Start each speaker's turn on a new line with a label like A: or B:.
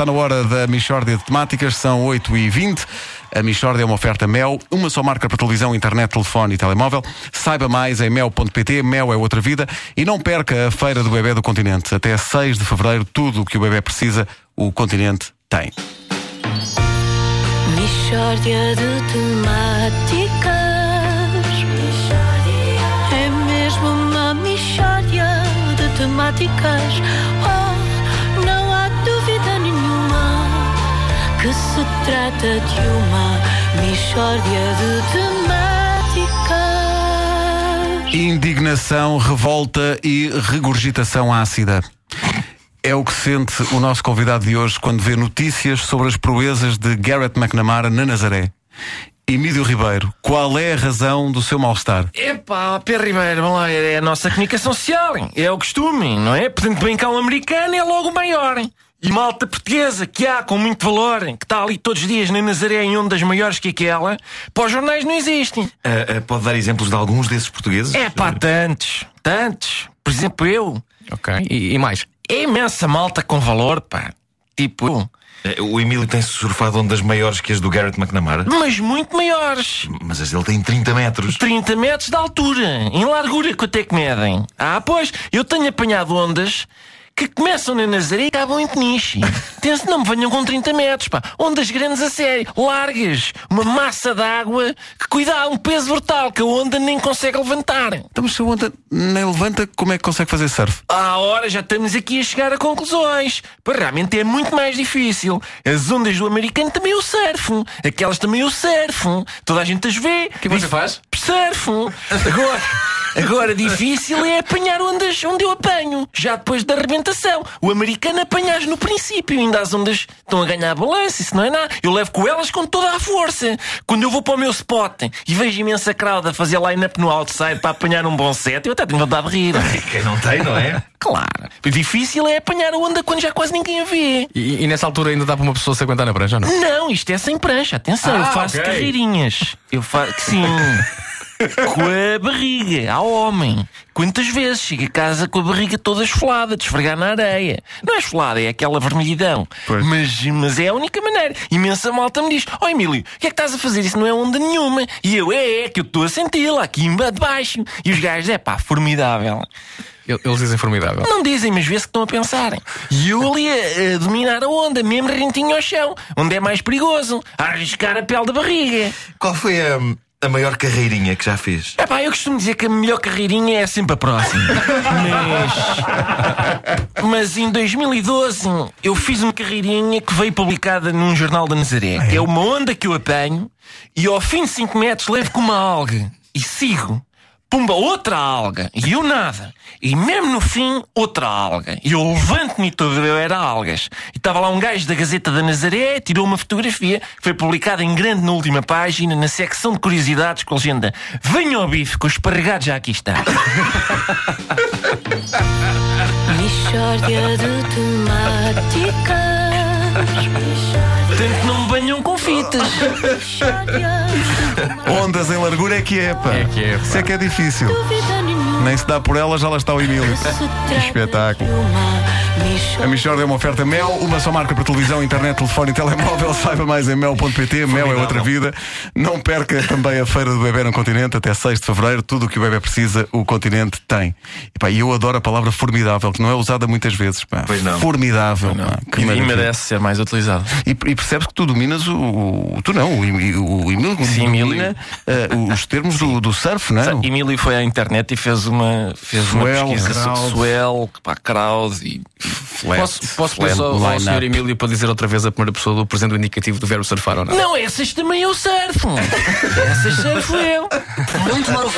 A: Está na hora da Michórdia de Temáticas, são 8h20. A Michórdia é uma oferta Mel, uma só marca para televisão, internet, telefone e telemóvel. Saiba mais em mel.pt, Mel é outra vida. E não perca a Feira do Bebê do Continente. Até 6 de fevereiro, tudo o que o bebê precisa, o Continente tem.
B: Mishória de temáticas. É mesmo uma mishória de temáticas. Oh, que se trata de uma mishória de temáticas.
A: Indignação, revolta e regurgitação ácida. É o que sente o nosso convidado de hoje quando vê notícias sobre as proezas de Garrett McNamara na Nazaré. Emílio Ribeiro, qual é a razão do seu mal-estar?
C: Epá, Pedro Ribeiro, vamos lá, é a nossa comunicação social, é o costume, não é? Portanto, bem cá um americano é logo o maior. hein? E malta portuguesa que há com muito valor, que está ali todos os dias na Nazaré em ondas maiores que aquela, para os jornais não existem.
D: Ah, ah, pode dar exemplos de alguns desses portugueses?
C: É pá, tantos, tantos. Por exemplo, eu.
E: Ok. E, e mais?
C: É imensa malta com valor, pá. Tipo,
D: Ah, O Emílio tem surfado ondas maiores que as do Garrett McNamara,
C: mas muito maiores.
D: mas as dele têm 30 metros.
C: 30 metros de altura. Em largura, quanto é que medem? Ah, pois, eu tenho apanhado ondas que começam na Nazaré e acabam em Peniche. Não me venham com 30 metros, pá. Ondas grandes a sério, largas. Uma massa de água que, cuidado, um peso brutal que a onda nem consegue levantar.
A: Então, mas se a onda nem levanta, como é que consegue fazer surf?
C: À hora já estamos aqui a chegar a conclusões. Pois realmente é muito mais difícil. As ondas do americano também o surfam. Aquelas também o surfam. Toda a gente as vê. O
E: que você faz?
C: Surfam. Agora, agora difícil é apanhar ondas onde eu apanho. Já depois da arrebentação. O americano apanhas no princípio. Ainda as ondas estão a ganhar balanço. Isso não é nada. Eu levo com elas com toda a força. Quando eu vou para o meu spot e vejo imensa crowd a fazer line-up no outside para apanhar um bom set, eu até tenho vontade de rir.
D: Quem não tem, não é?
C: Claro. O difícil é apanhar a onda quando já quase ninguém a vê.
E: E, e nessa altura ainda dá para uma pessoa se aguentar na prancha ou não?
C: Não, isto é sem prancha. Atenção, eu
E: Ah,
C: faço
E: ok.
C: carreirinhas. Eu faço. Sim. com a barriga, ao homem. Quantas vezes chega a casa com a barriga toda esfolada, de esfregar na areia? Não é esfolada, é aquela vermelhidão.
A: Pois.
C: Mas, mas é a única maneira. Imensa malta me diz: Ó Emílio, o que é que estás a fazer? Isso não é onda nenhuma. E eu, é, é, que eu estou a senti-la aqui embaixo de baixo. E os gajos, é pá, formidável.
E: Eles dizem formidável.
C: Não dizem, mas vê-se que estão a pensar. E eu ali a, a dominar a onda, mesmo rentinho ao chão, onde é mais perigoso, a arriscar a pele da barriga.
D: Qual foi a, a maior carreirinha que já fez?
C: Epá, eu costumo dizer que a melhor carreirinha é sempre a próxima. Mas. Mas em 2012 eu fiz uma carreirinha que veio publicada num jornal da Nazaré. Que é uma onda que eu apanho e ao fim de 5 metros levo com uma alga e sigo. Pumba, outra alga. E eu nada. E mesmo no fim, outra alga. E eu levanto-me todo eu era algas. E estava lá um gajo da Gazeta da Nazaré, tirou uma fotografia, que foi publicada em grande na última página, na secção de curiosidades, com a legenda Venha ao bife, que o esparregado já aqui está.
B: De temáticas.
C: Portanto, não me banham com fitas.
B: Mishória de
A: Ondas em largura é que é, pá.
E: É que é, pá.
A: Isso é que é difícil. Nem se dá por ela, já lá está o Emílio. Que espetáculo.
B: Uma
A: A Michórdia é uma oferta Mel, uma só marca para televisão, internet, telefone e telemóvel. Saiba mais em mel.pt. Mel é outra vida. Não perca também a Feira do Bebê no Continente até 6 de fevereiro. Tudo o que o bebê precisa, o Continente tem. E, pá, eu adoro a palavra formidável, que não é usada muitas vezes. Pá.
D: Pois não.
A: Formidável. pá. Que
C: E, e
A: maravilha.
C: merece ser mais utilizado.
A: E, e percebes que tu dominas o. o- tu não, o, Emi- o Emílio
C: Sim,
A: domina eh, os termos do, do surf, não é?
C: Emílio foi à internet e fez uma, fez uma
A: Swell,
C: pesquisa
A: crowd.
C: swell, pá, crowd e flat.
E: Posso, posso pedir
C: flat
E: só ao. Sr. Emílio para dizer outra vez a primeira pessoa do presente indicativo do verbo surfar ou não?
C: Não, essas também eu surfo. essas surfo eu.
F: Não tomar o